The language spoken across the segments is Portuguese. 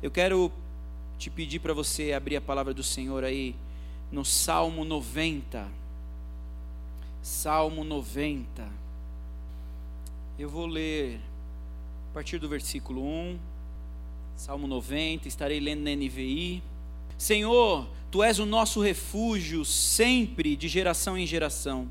Eu quero te pedir para você abrir a palavra do Senhor aí no Salmo 90. Salmo 90. Eu vou ler a partir do versículo 1. Salmo 90, estarei lendo na NVI. Senhor, tu és o nosso refúgio sempre de geração em geração.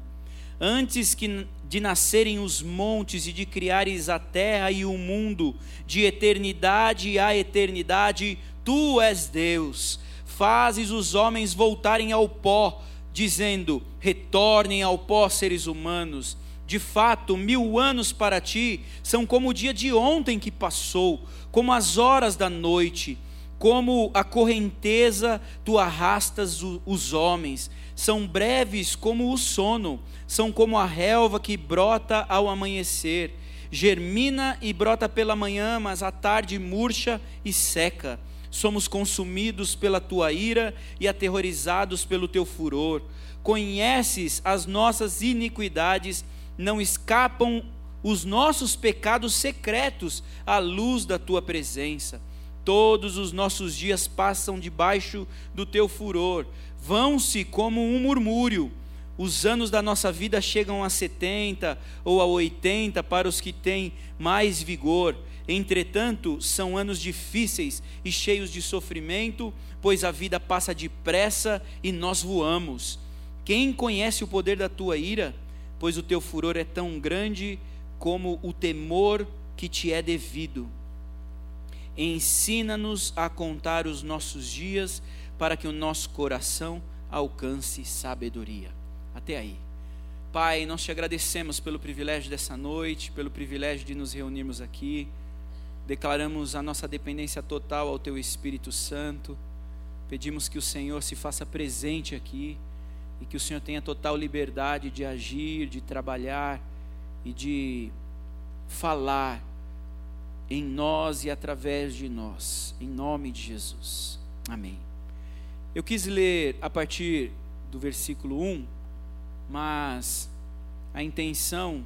Antes que de nascerem os montes e de criares a terra e o mundo, de eternidade a eternidade, tu és Deus. Fazes os homens voltarem ao pó, dizendo: retornem ao pó, seres humanos. De fato, mil anos para ti são como o dia de ontem que passou, como as horas da noite, como a correnteza tu arrastas os homens, são breves como o sono são como a relva que brota ao amanhecer, germina e brota pela manhã, mas à tarde murcha e seca. Somos consumidos pela tua ira e aterrorizados pelo teu furor. Conheces as nossas iniquidades, não escapam os nossos pecados secretos à luz da tua presença. Todos os nossos dias passam debaixo do teu furor, vão-se como um murmúrio os anos da nossa vida chegam a 70 ou a 80 para os que têm mais vigor. Entretanto, são anos difíceis e cheios de sofrimento, pois a vida passa depressa e nós voamos. Quem conhece o poder da tua ira? Pois o teu furor é tão grande como o temor que te é devido. Ensina-nos a contar os nossos dias para que o nosso coração alcance sabedoria até aí. Pai, nós te agradecemos pelo privilégio dessa noite, pelo privilégio de nos reunirmos aqui. Declaramos a nossa dependência total ao Teu Espírito Santo. Pedimos que o Senhor se faça presente aqui e que o Senhor tenha total liberdade de agir, de trabalhar e de falar em nós e através de nós, em nome de Jesus. Amém. Eu quis ler a partir do versículo 1 mas a intenção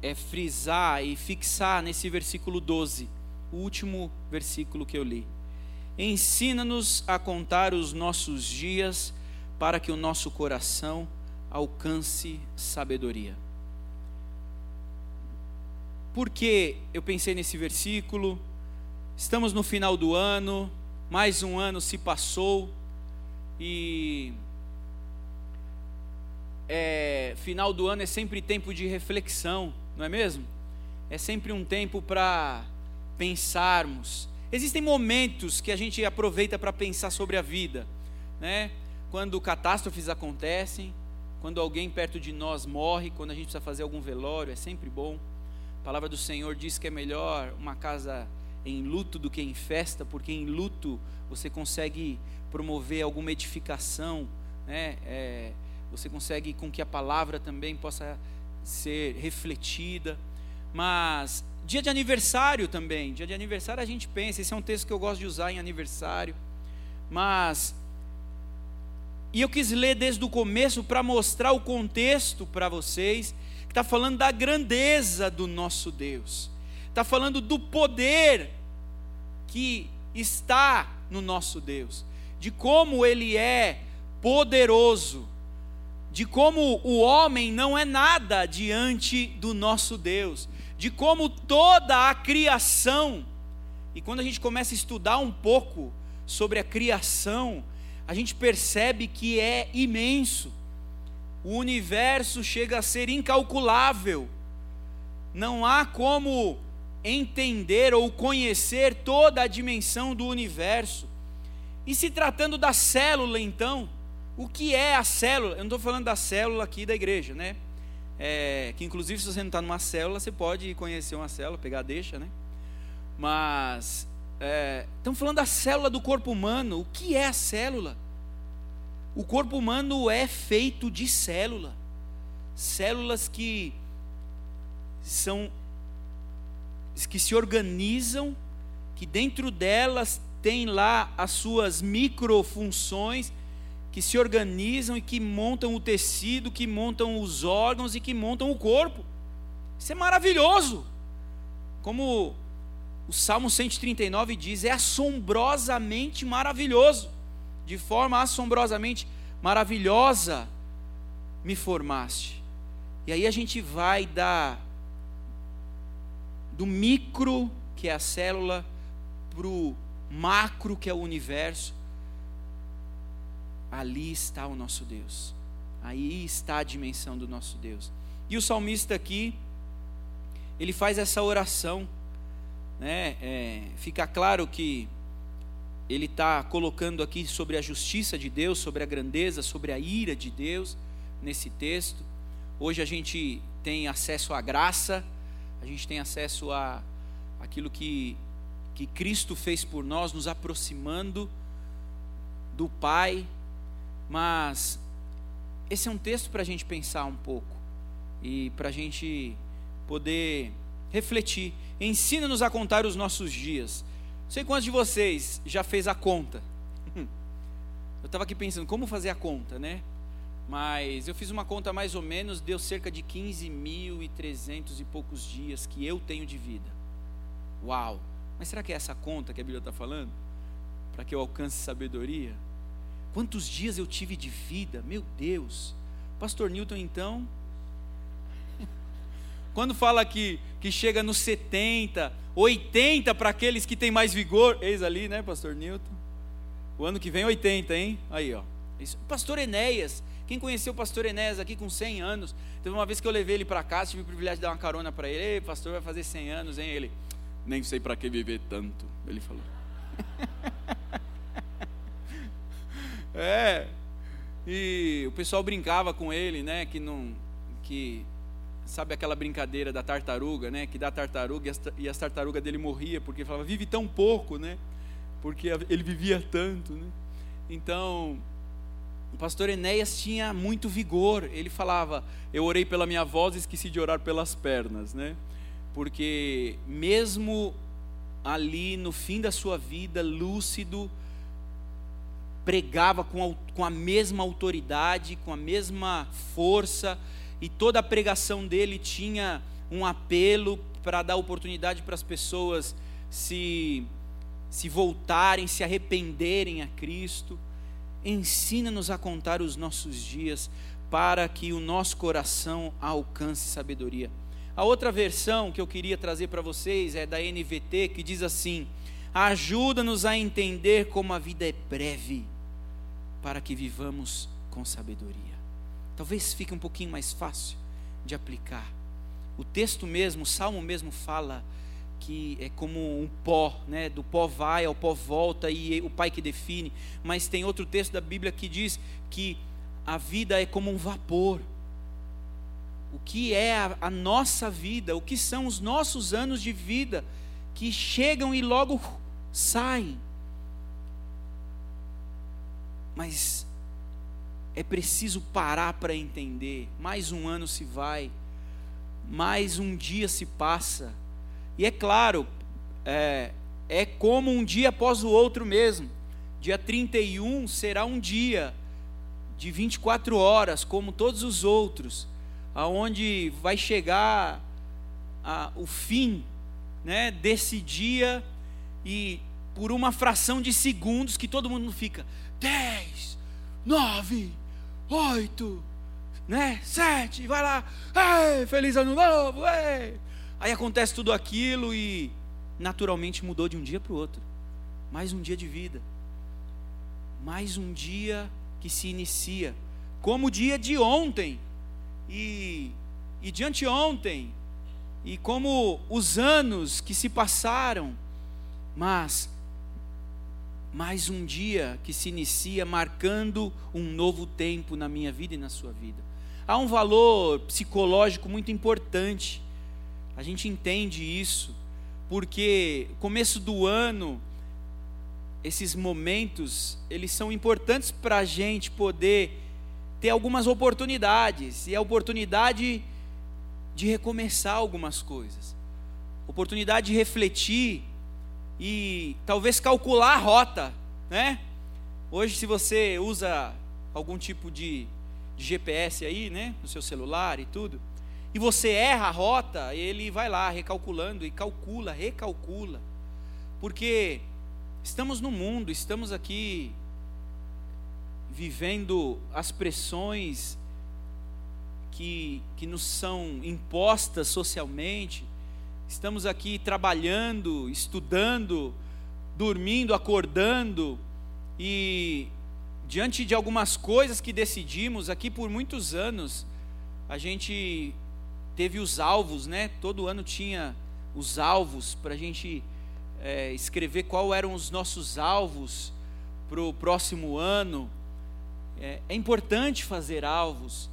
é frisar e fixar nesse versículo 12, o último versículo que eu li. Ensina-nos a contar os nossos dias para que o nosso coração alcance sabedoria. Por que eu pensei nesse versículo? Estamos no final do ano, mais um ano se passou e é, final do ano é sempre tempo de reflexão, não é mesmo? É sempre um tempo para pensarmos. Existem momentos que a gente aproveita para pensar sobre a vida, né? Quando catástrofes acontecem, quando alguém perto de nós morre, quando a gente precisa fazer algum velório, é sempre bom. A palavra do Senhor diz que é melhor uma casa em luto do que em festa, porque em luto você consegue promover alguma edificação, né? É, você consegue com que a palavra também possa ser refletida. Mas dia de aniversário também, dia de aniversário a gente pensa, esse é um texto que eu gosto de usar em aniversário. Mas e eu quis ler desde o começo para mostrar o contexto para vocês, que está falando da grandeza do nosso Deus, está falando do poder que está no nosso Deus, de como Ele é poderoso, de como o homem não é nada diante do nosso Deus, de como toda a criação, e quando a gente começa a estudar um pouco sobre a criação, a gente percebe que é imenso. O universo chega a ser incalculável. Não há como entender ou conhecer toda a dimensão do universo. E se tratando da célula, então, o que é a célula? Eu não estou falando da célula aqui da igreja, né? É, que inclusive se você não está numa célula, você pode conhecer uma célula, pegar deixa, né? Mas é, estamos falando da célula do corpo humano. O que é a célula? O corpo humano é feito de célula, células que são que se organizam, que dentro delas tem lá as suas microfunções que se organizam e que montam o tecido, que montam os órgãos e que montam o corpo. Isso é maravilhoso. Como o Salmo 139 diz: é assombrosamente maravilhoso, de forma assombrosamente maravilhosa me formaste. E aí a gente vai da do micro, que é a célula, para o macro, que é o universo. Ali está o nosso Deus. Aí está a dimensão do nosso Deus. E o salmista aqui, ele faz essa oração, né? É, fica claro que ele está colocando aqui sobre a justiça de Deus, sobre a grandeza, sobre a ira de Deus nesse texto. Hoje a gente tem acesso à graça, a gente tem acesso a aquilo que, que Cristo fez por nós, nos aproximando do Pai, mas esse é um texto para a gente pensar um pouco e para a gente poder refletir. Ensina-nos a contar os nossos dias. Não sei quantos de vocês já fez a conta. Eu estava aqui pensando como fazer a conta, né? Mas eu fiz uma conta mais ou menos, deu cerca de 15.300 e poucos dias que eu tenho de vida. Uau! Mas será que é essa conta que a Bíblia está falando? Para que eu alcance sabedoria? Quantos dias eu tive de vida? Meu Deus! Pastor Newton, então. Quando fala que, que chega nos 70, 80 para aqueles que têm mais vigor, eis ali, né, Pastor Newton? O ano que vem 80, hein? Aí, ó. Pastor Enéas, quem conheceu o pastor Enéas aqui com 100 anos? Teve uma vez que eu levei ele para casa, tive o privilégio de dar uma carona para ele. Ei, pastor, vai fazer 100 anos, hein? Ele, nem sei para que viver tanto. Ele falou. é. E o pessoal brincava com ele, né? Que não. Que. Sabe aquela brincadeira da tartaruga, né? Que dá tartaruga e as, as tartarugas dele morria porque falava, vive tão pouco, né? Porque ele vivia tanto, né? Então, o pastor Enéas tinha muito vigor. Ele falava: Eu orei pela minha voz e esqueci de orar pelas pernas, né? Porque mesmo ali no fim da sua vida, lúcido, pregava com a, com a mesma autoridade, com a mesma força, e toda a pregação dele tinha um apelo para dar oportunidade para as pessoas se, se voltarem, se arrependerem a Cristo. Ensina-nos a contar os nossos dias para que o nosso coração alcance sabedoria. A outra versão que eu queria trazer para vocês é da NVT, que diz assim: Ajuda-nos a entender como a vida é breve, para que vivamos com sabedoria. Talvez fique um pouquinho mais fácil de aplicar. O texto mesmo, o salmo mesmo fala que é como um pó, né? Do pó vai ao pó volta e o Pai que define. Mas tem outro texto da Bíblia que diz que a vida é como um vapor. O que é a, a nossa vida? O que são os nossos anos de vida que chegam e logo saem? Mas é preciso parar para entender. Mais um ano se vai, mais um dia se passa e é claro, é, é como um dia após o outro mesmo. Dia 31 será um dia de 24 horas, como todos os outros, aonde vai chegar a, o fim né, desse dia e por uma fração de segundos que todo mundo fica 10, 9, 8, né, 7, vai lá, ei, feliz ano novo, ei. Aí acontece tudo aquilo e naturalmente mudou de um dia para o outro. Mais um dia de vida. Mais um dia que se inicia. Como o dia de ontem. E, e de anteontem. E como os anos que se passaram. Mas mais um dia que se inicia marcando um novo tempo na minha vida e na sua vida. Há um valor psicológico muito importante a gente entende isso, porque começo do ano, esses momentos, eles são importantes para a gente poder ter algumas oportunidades, e a oportunidade de recomeçar algumas coisas, oportunidade de refletir e talvez calcular a rota, né? Hoje, se você usa algum tipo de, de GPS aí, né, no seu celular e tudo, e você erra a rota, ele vai lá recalculando e calcula, recalcula. porque estamos no mundo, estamos aqui vivendo as pressões que, que nos são impostas socialmente, estamos aqui trabalhando, estudando, dormindo, acordando, e diante de algumas coisas que decidimos aqui por muitos anos, a gente teve os alvos, né? Todo ano tinha os alvos para a gente é, escrever qual eram os nossos alvos para o próximo ano. É, é importante fazer alvos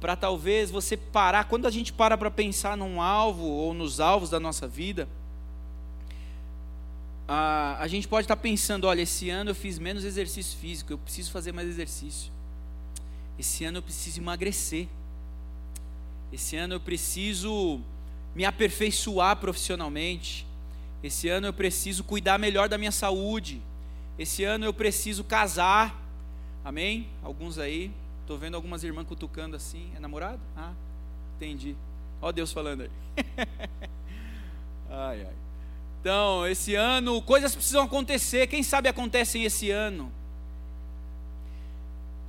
para talvez você parar. Quando a gente para para pensar num alvo ou nos alvos da nossa vida, a, a gente pode estar tá pensando: olha, esse ano eu fiz menos exercício físico, eu preciso fazer mais exercício. Esse ano eu preciso emagrecer. Esse ano eu preciso me aperfeiçoar profissionalmente. Esse ano eu preciso cuidar melhor da minha saúde. Esse ano eu preciso casar. Amém? Alguns aí. Estou vendo algumas irmãs cutucando assim. É namorado? Ah, entendi. Ó Deus falando aí. ai, ai. Então, esse ano, coisas precisam acontecer. Quem sabe acontecem esse ano.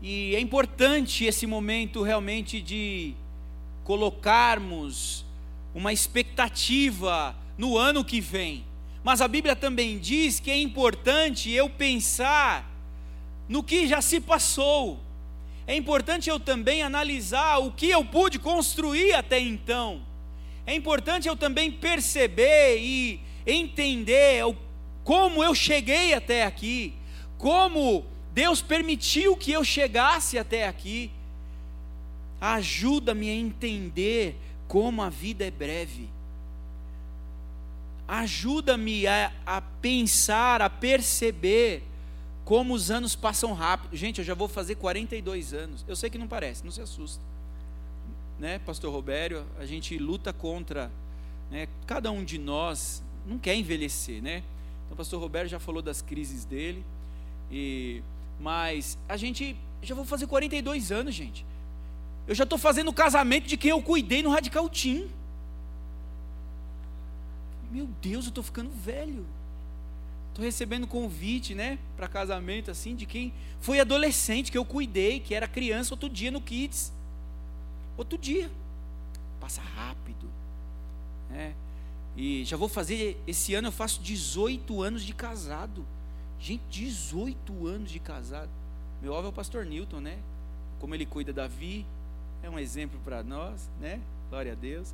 E é importante esse momento realmente de colocarmos uma expectativa no ano que vem. Mas a Bíblia também diz que é importante eu pensar no que já se passou. É importante eu também analisar o que eu pude construir até então. É importante eu também perceber e entender como eu cheguei até aqui, como Deus permitiu que eu chegasse até aqui. Ajuda-me a entender como a vida é breve. Ajuda-me a, a, pensar, a perceber como os anos passam rápido. Gente, eu já vou fazer 42 anos. Eu sei que não parece, não se assusta. Né, Pastor Robério, a gente luta contra, né, cada um de nós não quer envelhecer, né? Então, Pastor Roberto já falou das crises dele, e mas a gente já vou fazer 42 anos, gente. Eu já estou fazendo o casamento de quem eu cuidei no Radical Team. Meu Deus, eu estou ficando velho. Estou recebendo convite, né, para casamento assim de quem foi adolescente que eu cuidei, que era criança outro dia no Kids. Outro dia. Passa rápido. Né? E já vou fazer esse ano eu faço 18 anos de casado. Gente, 18 anos de casado. Meu avô é o pastor Newton, né? Como ele cuida da Vi, é um exemplo para nós, né? Glória a Deus.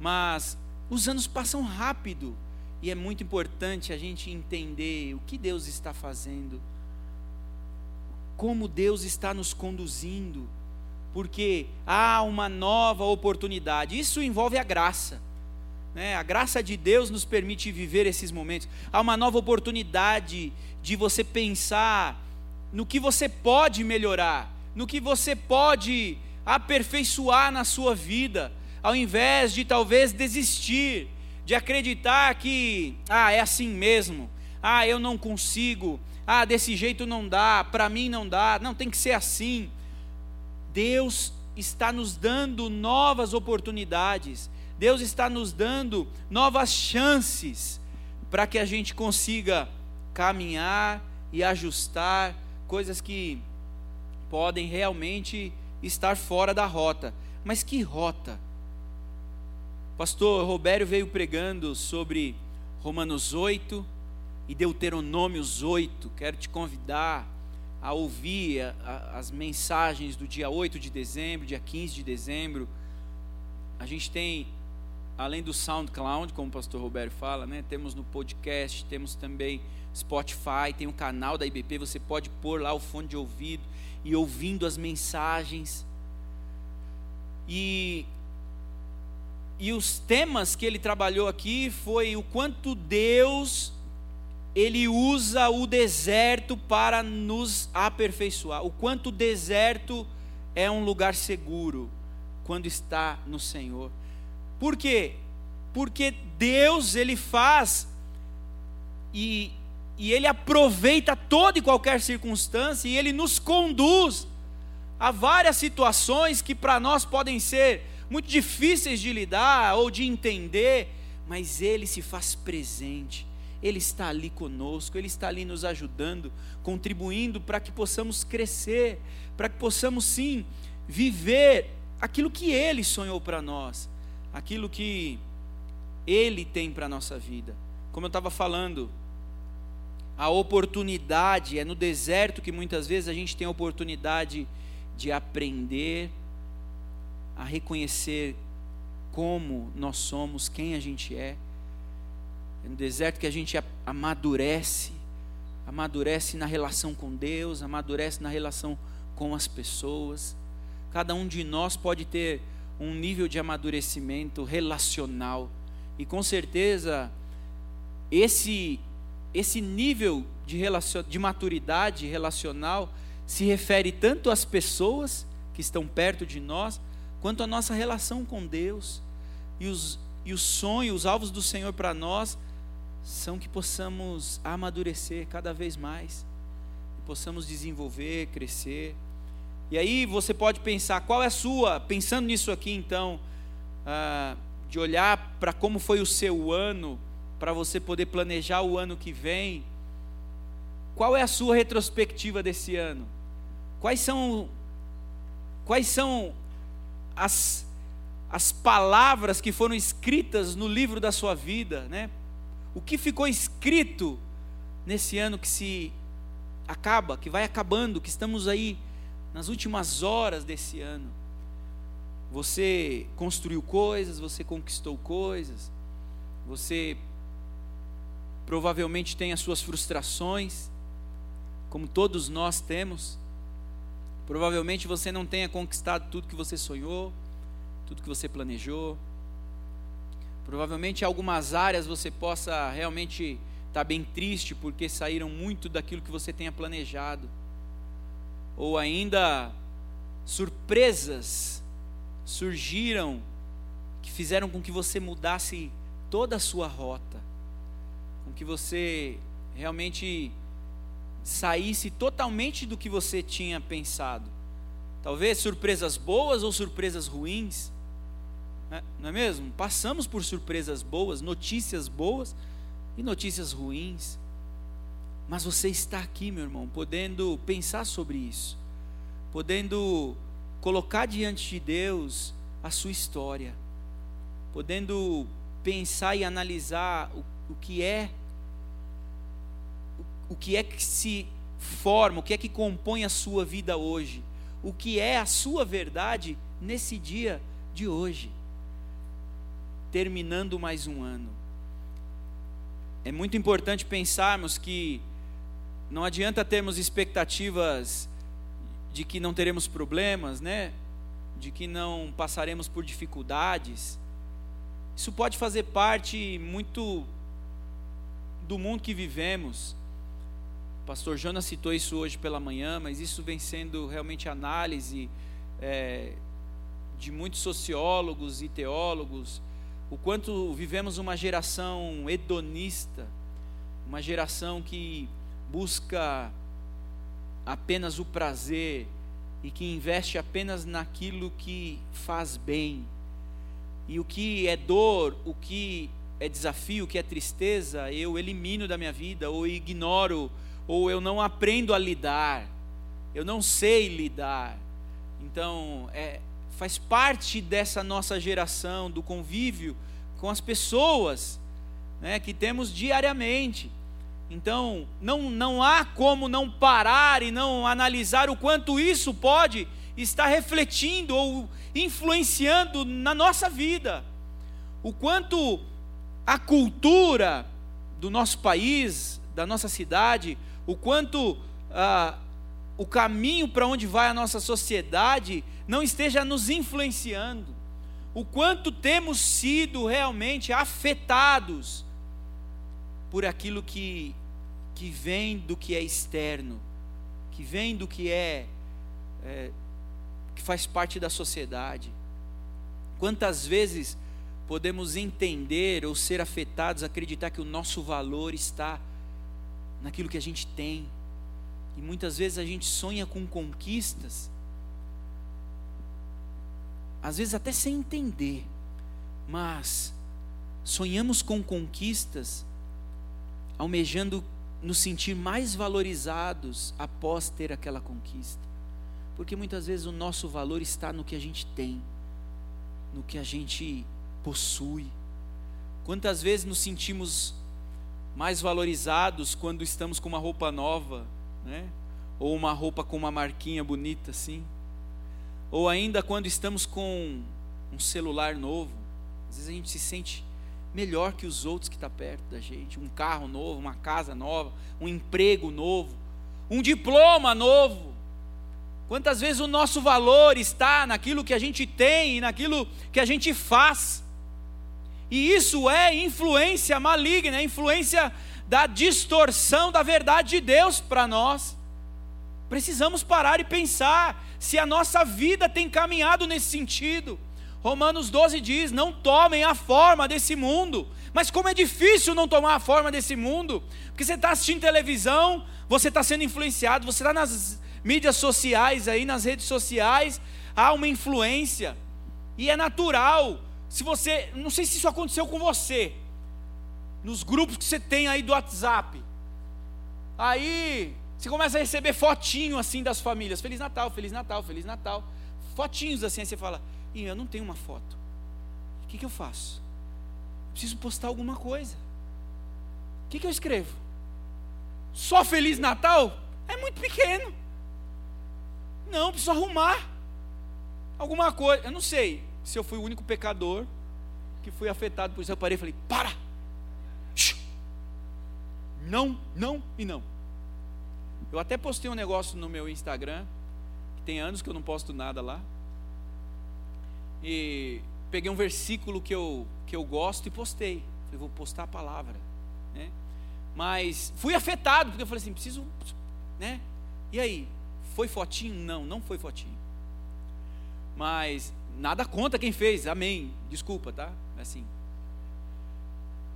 Mas os anos passam rápido e é muito importante a gente entender o que Deus está fazendo, como Deus está nos conduzindo, porque há uma nova oportunidade. Isso envolve a graça. Né? A graça de Deus nos permite viver esses momentos. Há uma nova oportunidade de você pensar no que você pode melhorar, no que você pode aperfeiçoar na sua vida, ao invés de talvez desistir, de acreditar que, ah, é assim mesmo, ah, eu não consigo, ah, desse jeito não dá, para mim não dá, não, tem que ser assim. Deus está nos dando novas oportunidades, Deus está nos dando novas chances para que a gente consiga caminhar e ajustar coisas que podem realmente estar fora da rota. Mas que rota? Pastor Robério veio pregando sobre Romanos 8 e Deuteronômios 8. Quero te convidar a ouvir a, a, as mensagens do dia 8 de dezembro, dia 15 de dezembro. A gente tem, além do SoundCloud, como o pastor Roberto fala, né, temos no podcast, temos também Spotify, tem um canal da IBP, você pode pôr lá o fone de ouvido e ouvindo as mensagens. E, e os temas que ele trabalhou aqui foi o quanto Deus ele usa o deserto para nos aperfeiçoar. O quanto o deserto é um lugar seguro quando está no Senhor. Por quê? Porque Deus ele faz e e Ele aproveita toda e qualquer circunstância e Ele nos conduz a várias situações que para nós podem ser muito difíceis de lidar ou de entender, mas Ele se faz presente, Ele está ali conosco, Ele está ali nos ajudando, contribuindo para que possamos crescer, para que possamos sim viver aquilo que Ele sonhou para nós, aquilo que Ele tem para a nossa vida. Como eu estava falando, a oportunidade, é no deserto que muitas vezes a gente tem a oportunidade de aprender a reconhecer como nós somos, quem a gente é. É no deserto que a gente amadurece, amadurece na relação com Deus, amadurece na relação com as pessoas. Cada um de nós pode ter um nível de amadurecimento relacional. E com certeza, esse, esse nível de, relacion, de maturidade relacional se refere tanto às pessoas que estão perto de nós, quanto à nossa relação com Deus. E os, e os sonhos, os alvos do Senhor para nós são que possamos amadurecer cada vez mais, que possamos desenvolver, crescer. E aí você pode pensar, qual é a sua, pensando nisso aqui então, ah, de olhar para como foi o seu ano, para você poder planejar o ano que vem, qual é a sua retrospectiva desse ano? Quais são, quais são as, as palavras que foram escritas no livro da sua vida, né? o que ficou escrito nesse ano que se acaba, que vai acabando, que estamos aí nas últimas horas desse ano. Você construiu coisas, você conquistou coisas, você provavelmente tem as suas frustrações, como todos nós temos. Provavelmente você não tenha conquistado tudo que você sonhou, tudo que você planejou. Provavelmente em algumas áreas você possa realmente estar tá bem triste porque saíram muito daquilo que você tenha planejado. Ou ainda surpresas surgiram que fizeram com que você mudasse toda a sua rota, com que você realmente saísse totalmente do que você tinha pensado. Talvez surpresas boas ou surpresas ruins, né? não é mesmo? Passamos por surpresas boas, notícias boas e notícias ruins. Mas você está aqui, meu irmão, podendo pensar sobre isso, podendo colocar diante de Deus a sua história, podendo pensar e analisar o, o que é o, que é que se forma, o que é que compõe a sua vida hoje, o que é a sua verdade nesse dia de hoje terminando mais um ano. É muito importante pensarmos que não adianta termos expectativas de que não teremos problemas, né? De que não passaremos por dificuldades. Isso pode fazer parte muito do mundo que vivemos. O pastor Jonas citou isso hoje pela manhã, mas isso vem sendo realmente análise é, de muitos sociólogos e teólogos o quanto vivemos uma geração hedonista, uma geração que busca apenas o prazer e que investe apenas naquilo que faz bem. E o que é dor, o que é desafio, o que é tristeza, eu elimino da minha vida, ou ignoro, ou eu não aprendo a lidar, eu não sei lidar. Então, é, faz parte dessa nossa geração, do convívio com as pessoas né, que temos diariamente. Então, não, não há como não parar e não analisar o quanto isso pode estar refletindo ou influenciando na nossa vida. O quanto a cultura do nosso país, da nossa cidade, o quanto ah, o caminho para onde vai a nossa sociedade não esteja nos influenciando. O quanto temos sido realmente afetados por aquilo que, que vem do que é externo, que vem do que é, é que faz parte da sociedade. Quantas vezes podemos entender ou ser afetados, acreditar que o nosso valor está naquilo que a gente tem. E muitas vezes a gente sonha com conquistas às vezes até sem entender, mas sonhamos com conquistas almejando nos sentir mais valorizados após ter aquela conquista. Porque muitas vezes o nosso valor está no que a gente tem, no que a gente possui. Quantas vezes nos sentimos mais valorizados quando estamos com uma roupa nova, né? Ou uma roupa com uma marquinha bonita assim. Ou ainda quando estamos com um celular novo. Às vezes a gente se sente melhor que os outros que estão tá perto da gente. Um carro novo, uma casa nova, um emprego novo, um diploma novo. Quantas vezes o nosso valor está naquilo que a gente tem e naquilo que a gente faz. E isso é influência maligna, é influência da distorção da verdade de Deus para nós. Precisamos parar e pensar se a nossa vida tem caminhado nesse sentido. Romanos 12 diz: Não tomem a forma desse mundo. Mas como é difícil não tomar a forma desse mundo, porque você está assistindo televisão, você está sendo influenciado, você está nas mídias sociais aí, nas redes sociais, há uma influência, e é natural. Se você, não sei se isso aconteceu com você, nos grupos que você tem aí do WhatsApp, aí você começa a receber fotinho assim das famílias, Feliz Natal, Feliz Natal, Feliz Natal, fotinhos assim, aí você fala, e eu não tenho uma foto. O que, que eu faço? Preciso postar alguma coisa. O que, que eu escrevo? Só Feliz Natal? É muito pequeno. Não, preciso arrumar alguma coisa. Eu não sei se eu fui o único pecador que fui afetado por isso. Eu parei e falei: para! Não, não e não. Eu até postei um negócio no meu Instagram, que tem anos que eu não posto nada lá e peguei um versículo que eu, que eu gosto e postei. Falei, vou postar a palavra. Né? Mas fui afetado, porque eu falei assim, preciso. Né? E aí? Foi fotinho? Não, não foi fotinho. Mas nada conta quem fez, amém. Desculpa, tá? É assim.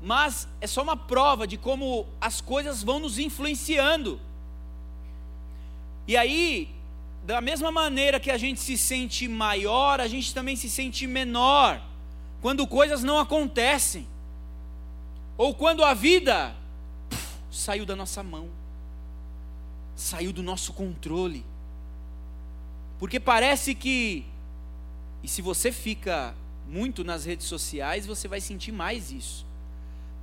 Mas é só uma prova de como as coisas vão nos influenciando. E aí, da mesma maneira que a gente se sente maior, a gente também se sente menor quando coisas não acontecem, ou quando a vida puf, saiu da nossa mão, saiu do nosso controle, porque parece que, e se você fica muito nas redes sociais, você vai sentir mais isso.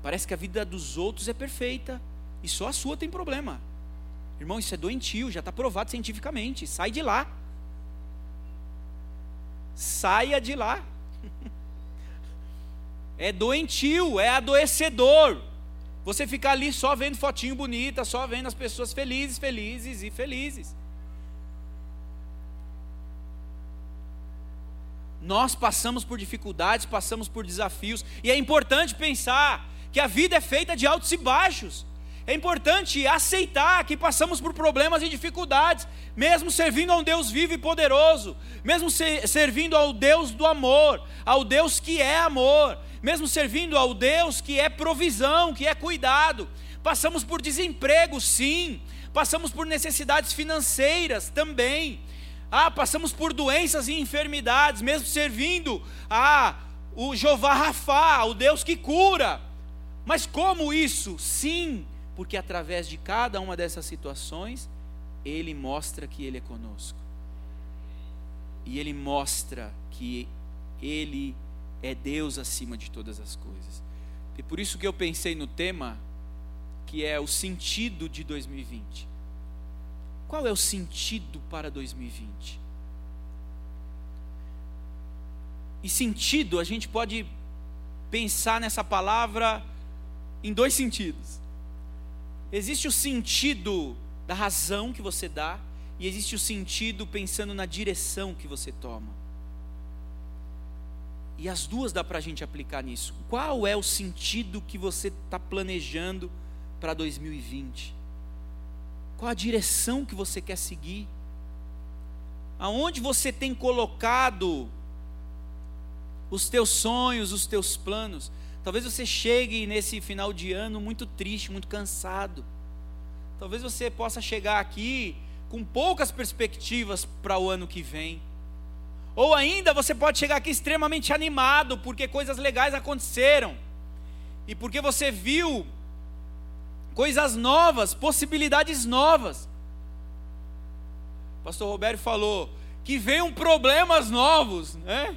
Parece que a vida dos outros é perfeita e só a sua tem problema. Irmão, isso é doentio, já está provado cientificamente. Sai de lá. Saia de lá. É doentio, é adoecedor. Você ficar ali só vendo fotinho bonita, só vendo as pessoas felizes, felizes e felizes. Nós passamos por dificuldades, passamos por desafios, e é importante pensar que a vida é feita de altos e baixos. É importante aceitar que passamos por problemas e dificuldades, mesmo servindo a um Deus vivo e poderoso, mesmo servindo ao Deus do amor, ao Deus que é amor, mesmo servindo ao Deus que é provisão, que é cuidado. Passamos por desemprego, sim, passamos por necessidades financeiras também. Ah, passamos por doenças e enfermidades, mesmo servindo a o Jeová Rafá, o Deus que cura. Mas como isso? Sim, porque através de cada uma dessas situações, Ele mostra que Ele é conosco. E Ele mostra que Ele é Deus acima de todas as coisas. E por isso que eu pensei no tema, que é o sentido de 2020. Qual é o sentido para 2020? E sentido, a gente pode pensar nessa palavra em dois sentidos. Existe o sentido da razão que você dá e existe o sentido pensando na direção que você toma. E as duas dá para a gente aplicar nisso. Qual é o sentido que você está planejando para 2020? Qual a direção que você quer seguir? Aonde você tem colocado os teus sonhos, os teus planos? Talvez você chegue nesse final de ano muito triste, muito cansado. Talvez você possa chegar aqui com poucas perspectivas para o ano que vem. Ou ainda você pode chegar aqui extremamente animado, porque coisas legais aconteceram. E porque você viu coisas novas, possibilidades novas. O pastor Roberto falou que venham problemas novos, né?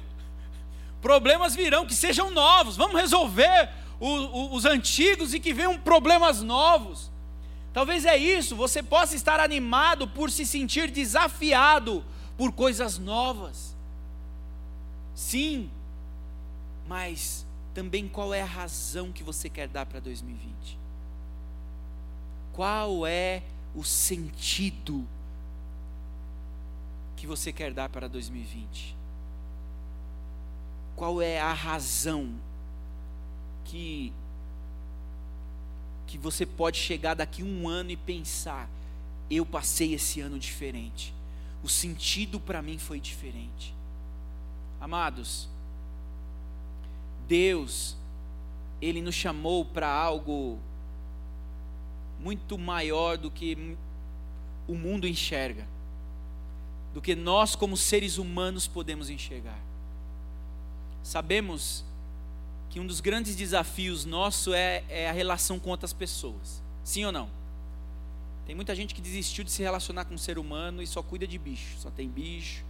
Problemas virão, que sejam novos. Vamos resolver o, o, os antigos e que venham problemas novos. Talvez é isso, você possa estar animado por se sentir desafiado por coisas novas. Sim, mas também qual é a razão que você quer dar para 2020? Qual é o sentido que você quer dar para 2020? Qual é a razão que que você pode chegar daqui um ano e pensar: eu passei esse ano diferente. O sentido para mim foi diferente. Amados, Deus, Ele nos chamou para algo muito maior do que o mundo enxerga, do que nós, como seres humanos, podemos enxergar. Sabemos que um dos grandes desafios nosso é, é a relação com outras pessoas. Sim ou não? Tem muita gente que desistiu de se relacionar com um ser humano e só cuida de bicho, só tem bicho,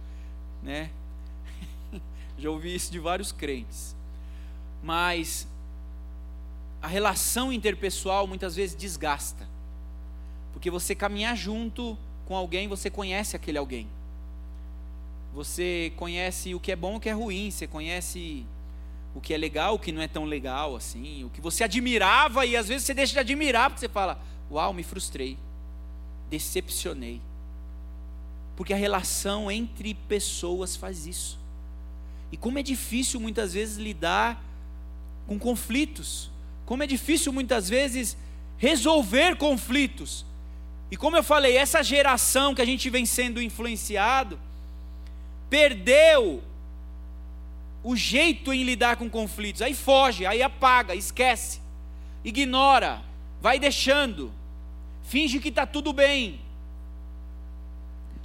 né? Já ouvi isso de vários crentes. Mas a relação interpessoal muitas vezes desgasta. Porque você caminhar junto com alguém, você conhece aquele alguém. Você conhece o que é bom o que é ruim, você conhece o que é legal, o que não é tão legal assim, o que você admirava e às vezes você deixa de admirar porque você fala: "Uau, me frustrei. Decepcionei". Porque a relação entre pessoas faz isso. E como é difícil muitas vezes lidar com conflitos, como é difícil muitas vezes resolver conflitos. E como eu falei, essa geração que a gente vem sendo influenciado perdeu o jeito em lidar com conflitos. Aí foge, aí apaga, esquece, ignora, vai deixando, finge que está tudo bem.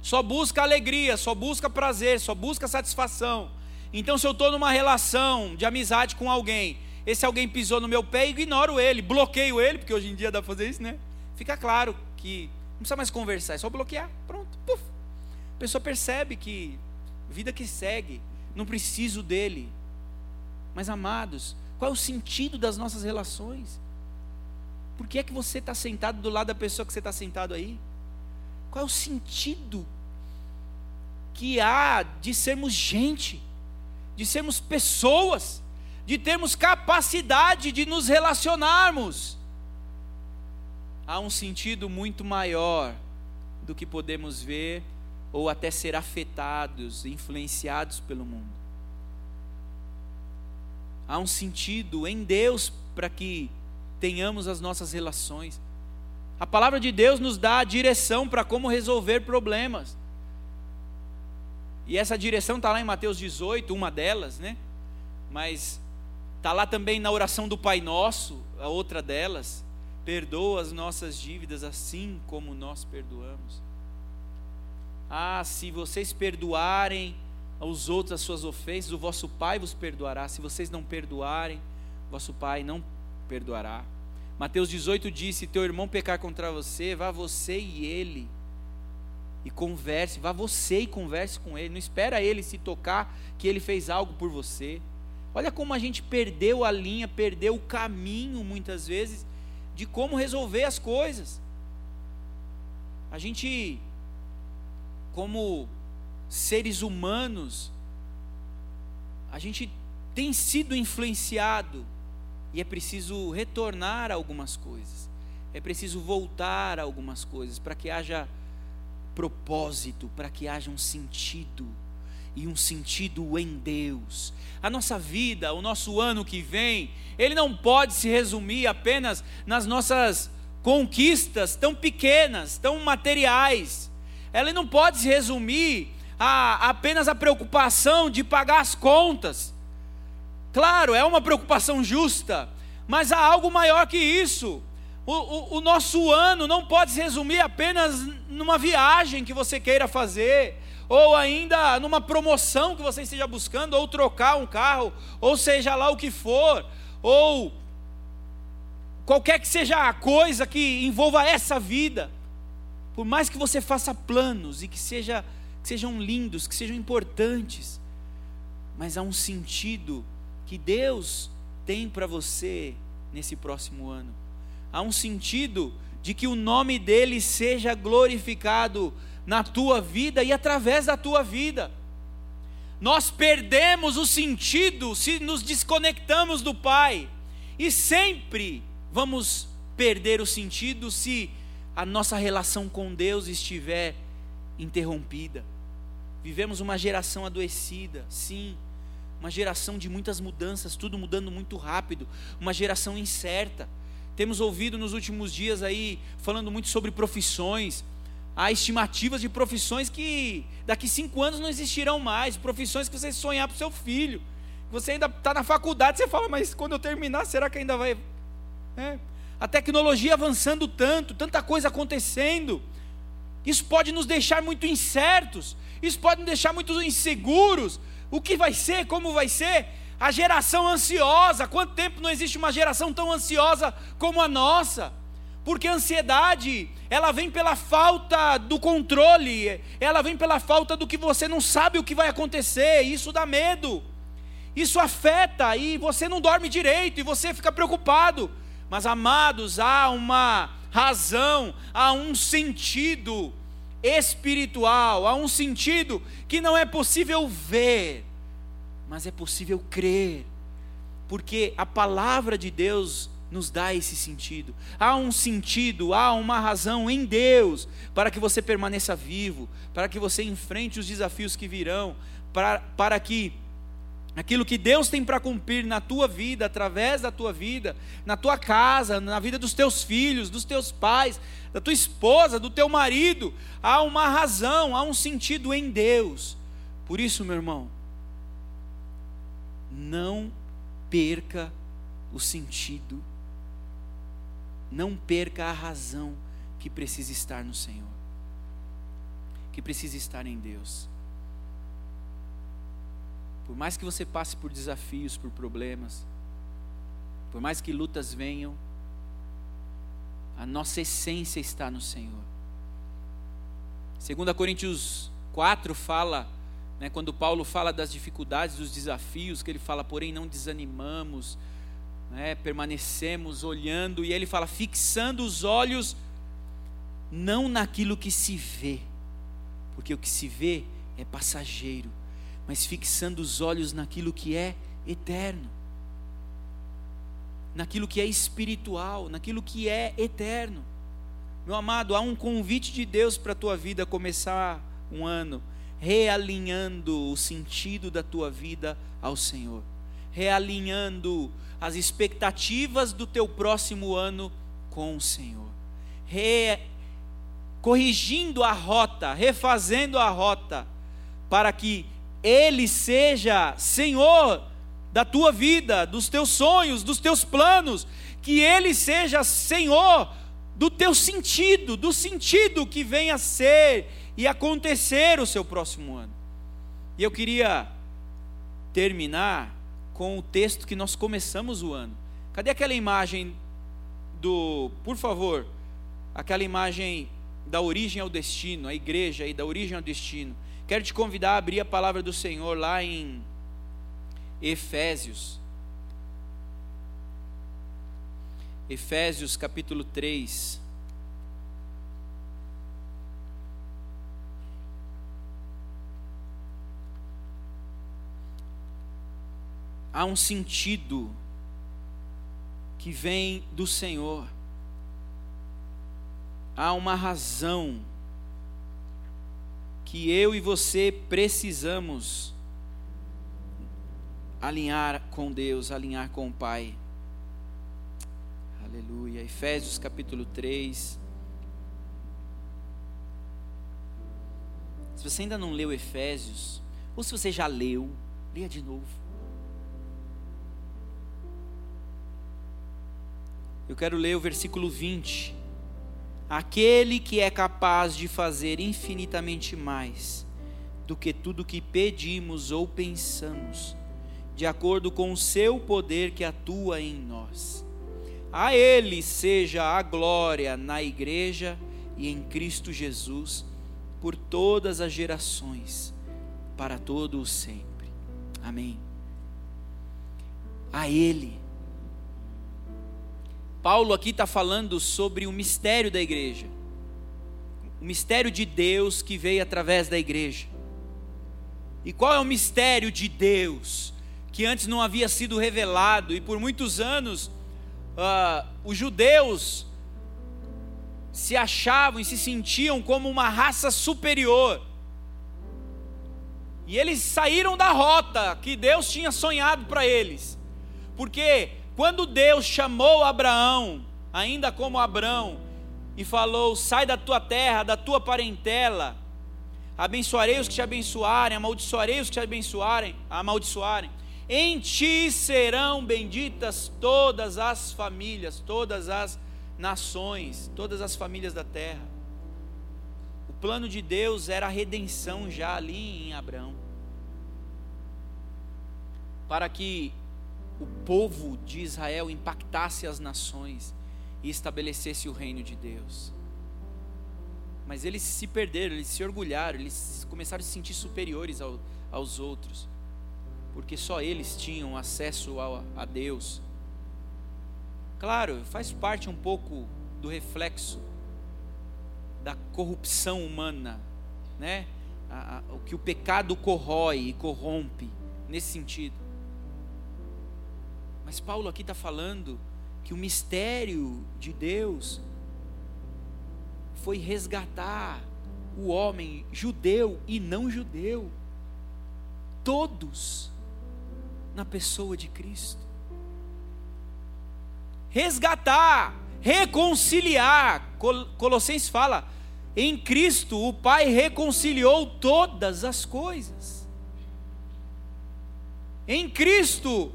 Só busca alegria, só busca prazer, só busca satisfação. Então, se eu estou numa relação de amizade com alguém, esse alguém pisou no meu pé, ignoro ele, bloqueio ele, porque hoje em dia dá para fazer isso, né? Fica claro que não precisa mais conversar, é só bloquear, pronto, puf. A pessoa percebe que vida que segue, não preciso dele. Mas amados, qual é o sentido das nossas relações? Por que é que você está sentado do lado da pessoa que você está sentado aí? Qual é o sentido que há de sermos gente, de sermos pessoas, de termos capacidade de nos relacionarmos? Há um sentido muito maior do que podemos ver ou até ser afetados, influenciados pelo mundo. Há um sentido em Deus para que tenhamos as nossas relações. A palavra de Deus nos dá a direção para como resolver problemas. E essa direção está lá em Mateus 18, uma delas, né? Mas está lá também na oração do Pai Nosso, a outra delas. Perdoa as nossas dívidas assim como nós perdoamos. Ah, se vocês perdoarem aos outros as suas ofensas, o vosso Pai vos perdoará. Se vocês não perdoarem, vosso Pai não perdoará. Mateus 18 diz: Se teu irmão pecar contra você, vá você e ele e converse, vá você e converse com ele. Não espera ele se tocar que ele fez algo por você. Olha como a gente perdeu a linha, perdeu o caminho muitas vezes de como resolver as coisas. A gente como seres humanos, a gente tem sido influenciado e é preciso retornar a algumas coisas, é preciso voltar a algumas coisas para que haja propósito, para que haja um sentido e um sentido em Deus. A nossa vida, o nosso ano que vem, ele não pode se resumir apenas nas nossas conquistas tão pequenas, tão materiais ela não pode se resumir a apenas a preocupação de pagar as contas. Claro, é uma preocupação justa, mas há algo maior que isso. O, o, o, nosso ano não pode se resumir apenas numa viagem que você queira fazer, ou ainda numa promoção que você esteja buscando, ou trocar um carro, ou seja lá o que for, ou qualquer que seja a coisa que envolva essa vida, por mais que você faça planos e que, seja, que sejam lindos, que sejam importantes, mas há um sentido que Deus tem para você nesse próximo ano. Há um sentido de que o nome dele seja glorificado na tua vida e através da tua vida. Nós perdemos o sentido se nos desconectamos do Pai, e sempre vamos perder o sentido se a nossa relação com Deus estiver interrompida. Vivemos uma geração adoecida, sim, uma geração de muitas mudanças, tudo mudando muito rápido, uma geração incerta. Temos ouvido nos últimos dias aí falando muito sobre profissões, há estimativas de profissões que daqui cinco anos não existirão mais, profissões que você sonhar para o seu filho. Você ainda está na faculdade, você fala, mas quando eu terminar, será que ainda vai. É. A tecnologia avançando tanto, tanta coisa acontecendo. Isso pode nos deixar muito incertos, isso pode nos deixar muito inseguros. O que vai ser, como vai ser? A geração ansiosa. Quanto tempo não existe uma geração tão ansiosa como a nossa? Porque a ansiedade, ela vem pela falta do controle, ela vem pela falta do que você não sabe o que vai acontecer, isso dá medo. Isso afeta e você não dorme direito e você fica preocupado. Mas amados, há uma razão, há um sentido espiritual, há um sentido que não é possível ver, mas é possível crer. Porque a palavra de Deus nos dá esse sentido. Há um sentido, há uma razão em Deus para que você permaneça vivo, para que você enfrente os desafios que virão, para, para que aquilo que Deus tem para cumprir na tua vida, através da tua vida, na tua casa, na vida dos teus filhos, dos teus pais, da tua esposa, do teu marido, há uma razão, há um sentido em Deus. Por isso, meu irmão, não perca o sentido não perca a razão que precisa estar no Senhor, que precisa estar em Deus. Por mais que você passe por desafios, por problemas, por mais que lutas venham, a nossa essência está no Senhor. 2 Coríntios 4 fala, né, quando Paulo fala das dificuldades, dos desafios, que ele fala, porém não desanimamos, né, permanecemos olhando, e ele fala, fixando os olhos não naquilo que se vê, porque o que se vê é passageiro, mas fixando os olhos naquilo que é eterno, naquilo que é espiritual, naquilo que é eterno. Meu amado, há um convite de Deus para a tua vida começar um ano realinhando o sentido da tua vida ao Senhor, realinhando as expectativas do teu próximo ano com o Senhor. Re, corrigindo a rota, refazendo a rota, para que Ele seja Senhor da tua vida, dos teus sonhos, dos teus planos, que Ele seja Senhor do teu sentido, do sentido que venha a ser e acontecer o seu próximo ano. E eu queria terminar com o texto que nós começamos o ano. Cadê aquela imagem do, por favor, aquela imagem da origem ao destino, a igreja aí, da origem ao destino. Quero te convidar a abrir a palavra do Senhor lá em Efésios. Efésios capítulo 3. Há um sentido que vem do Senhor, há uma razão que eu e você precisamos alinhar com Deus, alinhar com o Pai. Aleluia. Efésios capítulo 3. Se você ainda não leu Efésios, ou se você já leu, leia de novo. Eu quero ler o versículo 20. Aquele que é capaz de fazer infinitamente mais do que tudo que pedimos ou pensamos, de acordo com o seu poder que atua em nós. A Ele seja a glória na igreja e em Cristo Jesus, por todas as gerações, para todo o sempre. Amém. A Ele. Paulo aqui está falando sobre o mistério da igreja, o mistério de Deus que veio através da igreja. E qual é o mistério de Deus que antes não havia sido revelado e por muitos anos uh, os judeus se achavam e se sentiam como uma raça superior. E eles saíram da rota que Deus tinha sonhado para eles. Porque quando Deus chamou Abraão, ainda como Abraão, e falou: Sai da tua terra, da tua parentela, abençoarei os que te abençoarem, amaldiçoarei os que te abençoarem, amaldiçoarem. Em ti serão benditas todas as famílias, todas as nações, todas as famílias da terra. O plano de Deus era a redenção já ali em Abraão. Para que o povo de Israel impactasse as nações e estabelecesse o reino de Deus. Mas eles se perderam, eles se orgulharam, eles começaram a se sentir superiores ao, aos outros porque só eles tinham acesso a, a Deus. Claro, faz parte um pouco do reflexo da corrupção humana, né? O que o pecado corrói e corrompe, nesse sentido. Mas Paulo aqui está falando que o mistério de Deus foi resgatar o homem judeu e não judeu, todos na pessoa de Cristo. Resgatar, reconciliar. Colossenses fala: em Cristo o Pai reconciliou todas as coisas. Em Cristo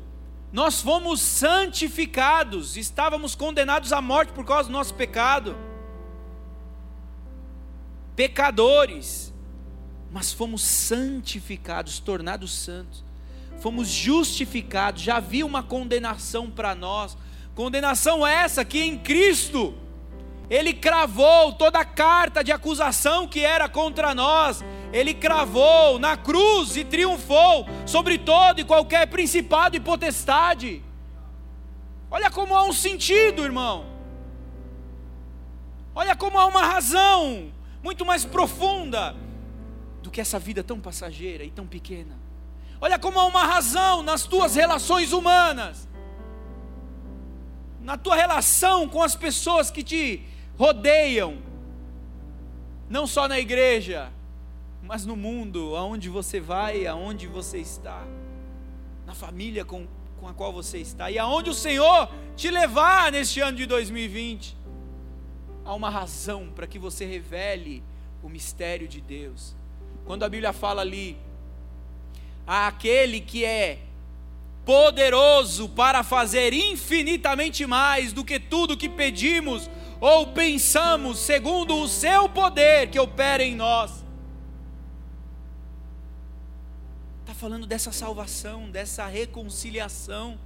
nós fomos santificados, estávamos condenados à morte por causa do nosso pecado. Pecadores, mas fomos santificados, tornados santos fomos justificados, já havia uma condenação para nós. Condenação essa que em Cristo ele cravou toda a carta de acusação que era contra nós, ele cravou na cruz e triunfou sobre todo e qualquer principado e potestade. Olha como há um sentido, irmão. Olha como há uma razão muito mais profunda do que essa vida tão passageira e tão pequena. Olha como há uma razão nas tuas relações humanas, na tua relação com as pessoas que te rodeiam, não só na igreja, mas no mundo, aonde você vai, aonde você está, na família com, com a qual você está, e aonde o Senhor te levar neste ano de 2020. Há uma razão para que você revele o mistério de Deus. Quando a Bíblia fala ali, àquele que é poderoso para fazer infinitamente mais do que tudo que pedimos ou pensamos, segundo o seu poder que opera em nós. Está falando dessa salvação, dessa reconciliação.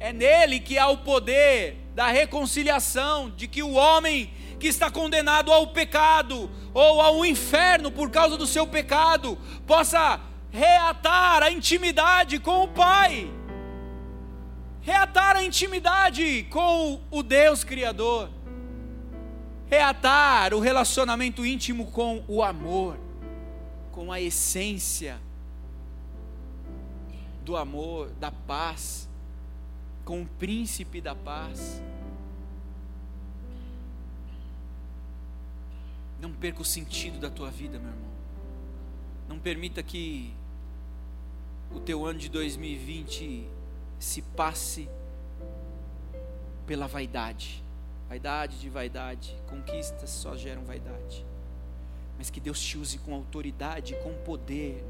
É nele que há o poder da reconciliação, de que o homem que está condenado ao pecado ou ao inferno por causa do seu pecado possa reatar a intimidade com o Pai, reatar a intimidade com o Deus Criador, reatar o relacionamento íntimo com o amor, com a essência do amor, da paz, com o príncipe da paz. Não perca o sentido da tua vida, meu irmão. Não permita que o teu ano de 2020 se passe pela vaidade. Vaidade de vaidade, conquistas só geram vaidade. Mas que Deus te use com autoridade, com poder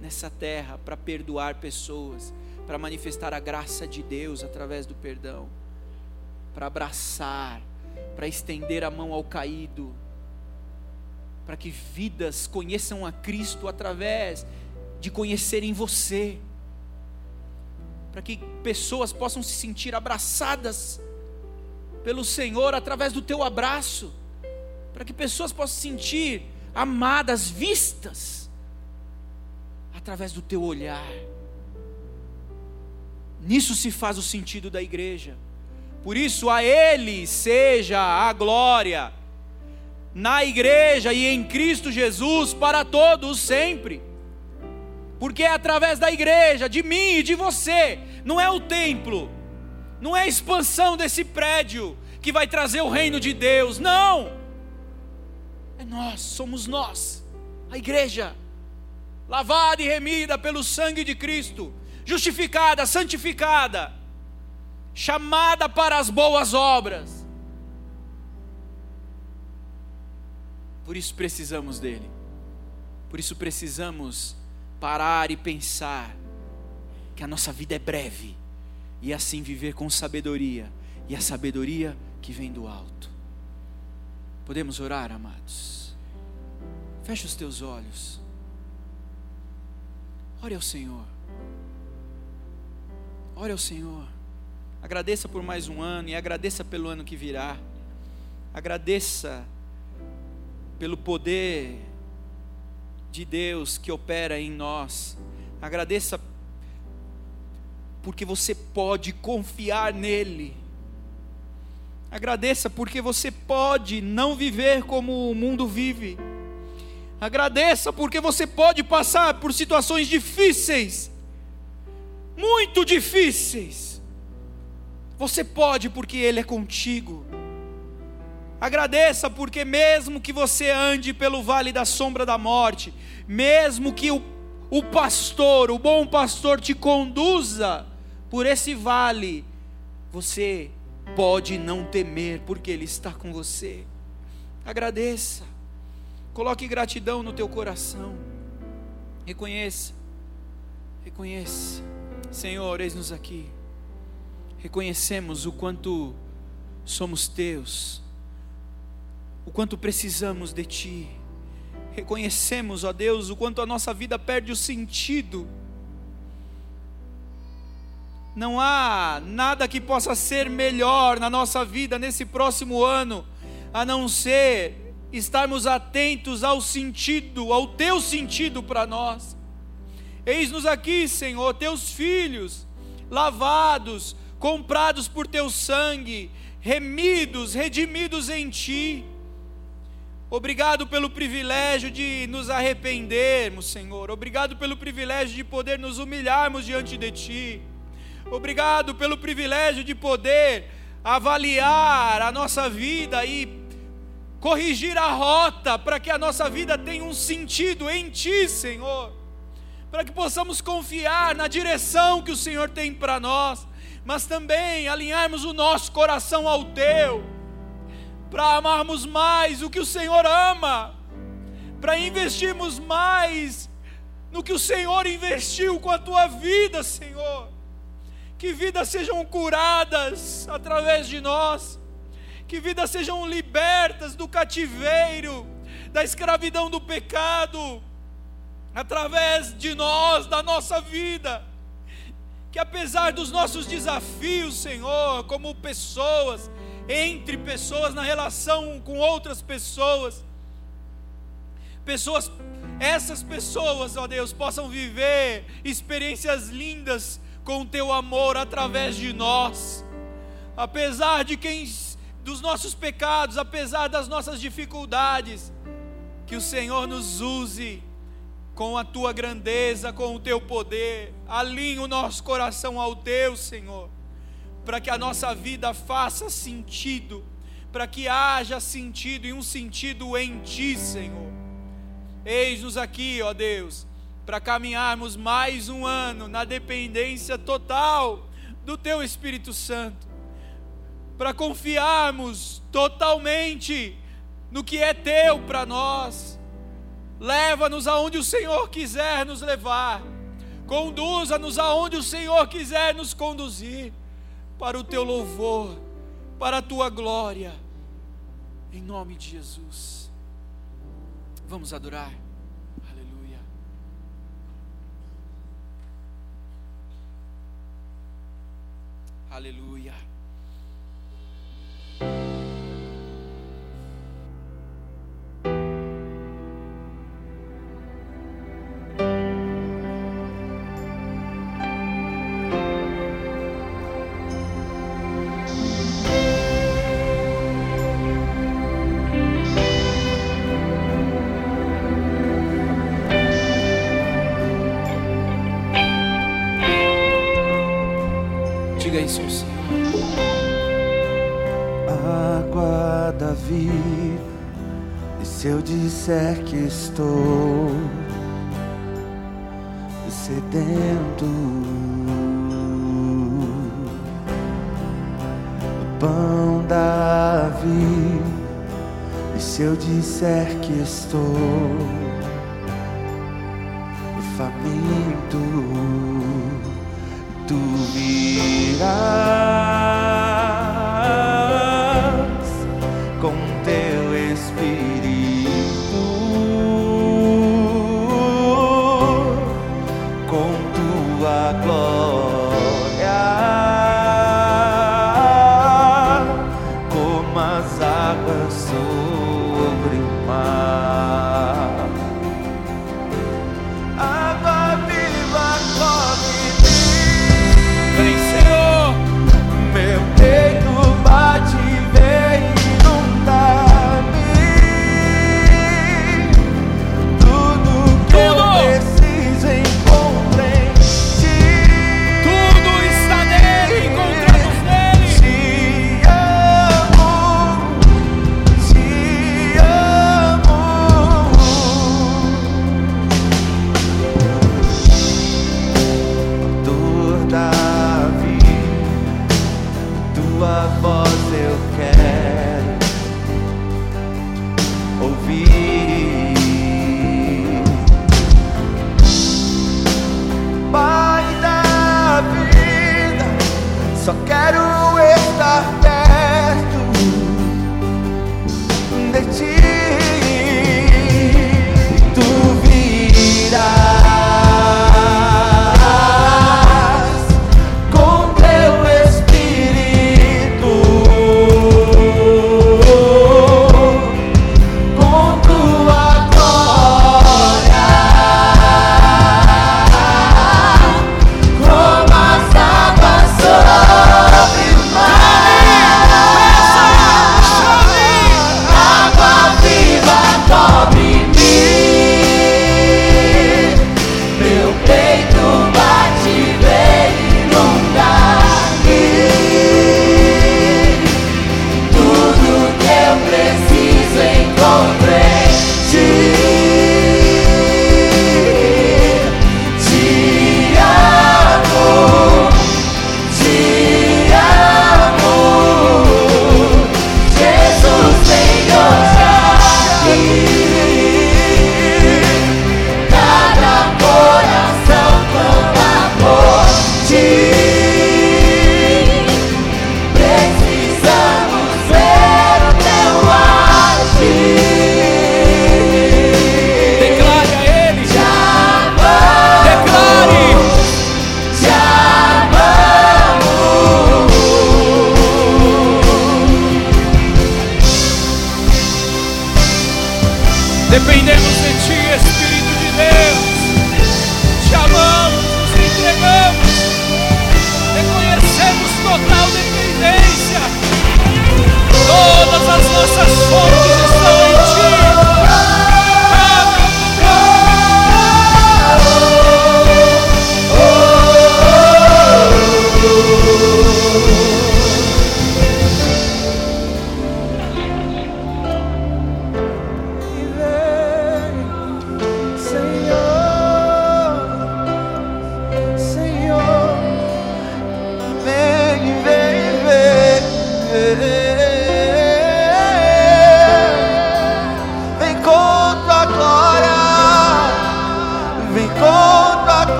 nessa terra para perdoar pessoas, para manifestar a graça de Deus através do perdão, para abraçar, para estender a mão ao caído para que vidas conheçam a Cristo através de conhecerem você, para que pessoas possam se sentir abraçadas pelo Senhor através do teu abraço, para que pessoas possam se sentir amadas, vistas através do teu olhar. Nisso se faz o sentido da igreja. Por isso, a Ele seja a glória, na igreja e em Cristo Jesus, para todos sempre. Porque é através da igreja, de mim e de você, não é o templo, não é a expansão desse prédio que vai trazer o reino de Deus, não. Nós, somos nós, a igreja, lavada e remida pelo sangue de Cristo, justificada, santificada, chamada para as boas obras. Por isso precisamos dele. Por isso precisamos parar e pensar que a nossa vida é breve e assim viver com sabedoria e a sabedoria que vem do alto. Podemos orar, amados. Feche os teus olhos. Ore ao Senhor. Ore ao Senhor. Agradeça por mais um ano e agradeça pelo ano que virá. Agradeça pelo poder de Deus que opera em nós. Agradeça porque você pode confiar nele. Agradeça porque você pode não viver como o mundo vive. Agradeça porque você pode passar por situações difíceis, muito difíceis. Você pode porque Ele é contigo. Agradeça, porque mesmo que você ande pelo vale da sombra da morte, mesmo que o, o pastor, o bom pastor, te conduza por esse vale, você pode não temer, porque Ele está com você. Agradeça, coloque gratidão no teu coração, reconheça, reconheça, Senhor, eis-nos aqui, reconhecemos o quanto somos teus. O quanto precisamos de Ti. Reconhecemos, ó Deus, o quanto a nossa vida perde o sentido. Não há nada que possa ser melhor na nossa vida nesse próximo ano, a não ser estarmos atentos ao sentido, ao Teu sentido para nós. Eis-nos aqui, Senhor, Teus filhos, lavados, comprados por Teu sangue, remidos, redimidos em Ti Obrigado pelo privilégio de nos arrependermos, Senhor. Obrigado pelo privilégio de poder nos humilharmos diante de Ti. Obrigado pelo privilégio de poder avaliar a nossa vida e corrigir a rota para que a nossa vida tenha um sentido em Ti, Senhor. Para que possamos confiar na direção que o Senhor tem para nós, mas também alinharmos o nosso coração ao Teu para amarmos mais o que o Senhor ama, para investirmos mais no que o Senhor investiu com a tua vida, Senhor. Que vidas sejam curadas através de nós, que vidas sejam libertas do cativeiro, da escravidão do pecado, através de nós, da nossa vida. Que apesar dos nossos desafios, Senhor, como pessoas, entre pessoas, na relação com outras pessoas. Pessoas, essas pessoas, ó Deus, possam viver experiências lindas com o teu amor através de nós. Apesar de quem dos nossos pecados, apesar das nossas dificuldades, que o Senhor nos use com a tua grandeza, com o teu poder. Alinhe o nosso coração ao teu, Senhor para que a nossa vida faça sentido, para que haja sentido e um sentido em Ti, Senhor. Eis-nos aqui, ó Deus, para caminharmos mais um ano na dependência total do Teu Espírito Santo, para confiarmos totalmente no que é teu para nós. Leva-nos aonde o Senhor quiser nos levar. Conduza-nos aonde o Senhor quiser nos conduzir, para o teu louvor, para a tua glória. Em nome de Jesus. Vamos adorar. Aleluia. Aleluia. thank you sedento. O pão da vida, e se eu disser que estou faminto, tu virás.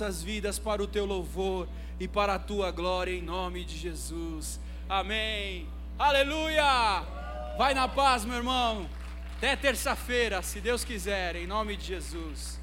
Nossas vidas, para o teu louvor e para a tua glória, em nome de Jesus. Amém. Aleluia. Vai na paz, meu irmão. Até terça-feira, se Deus quiser, em nome de Jesus.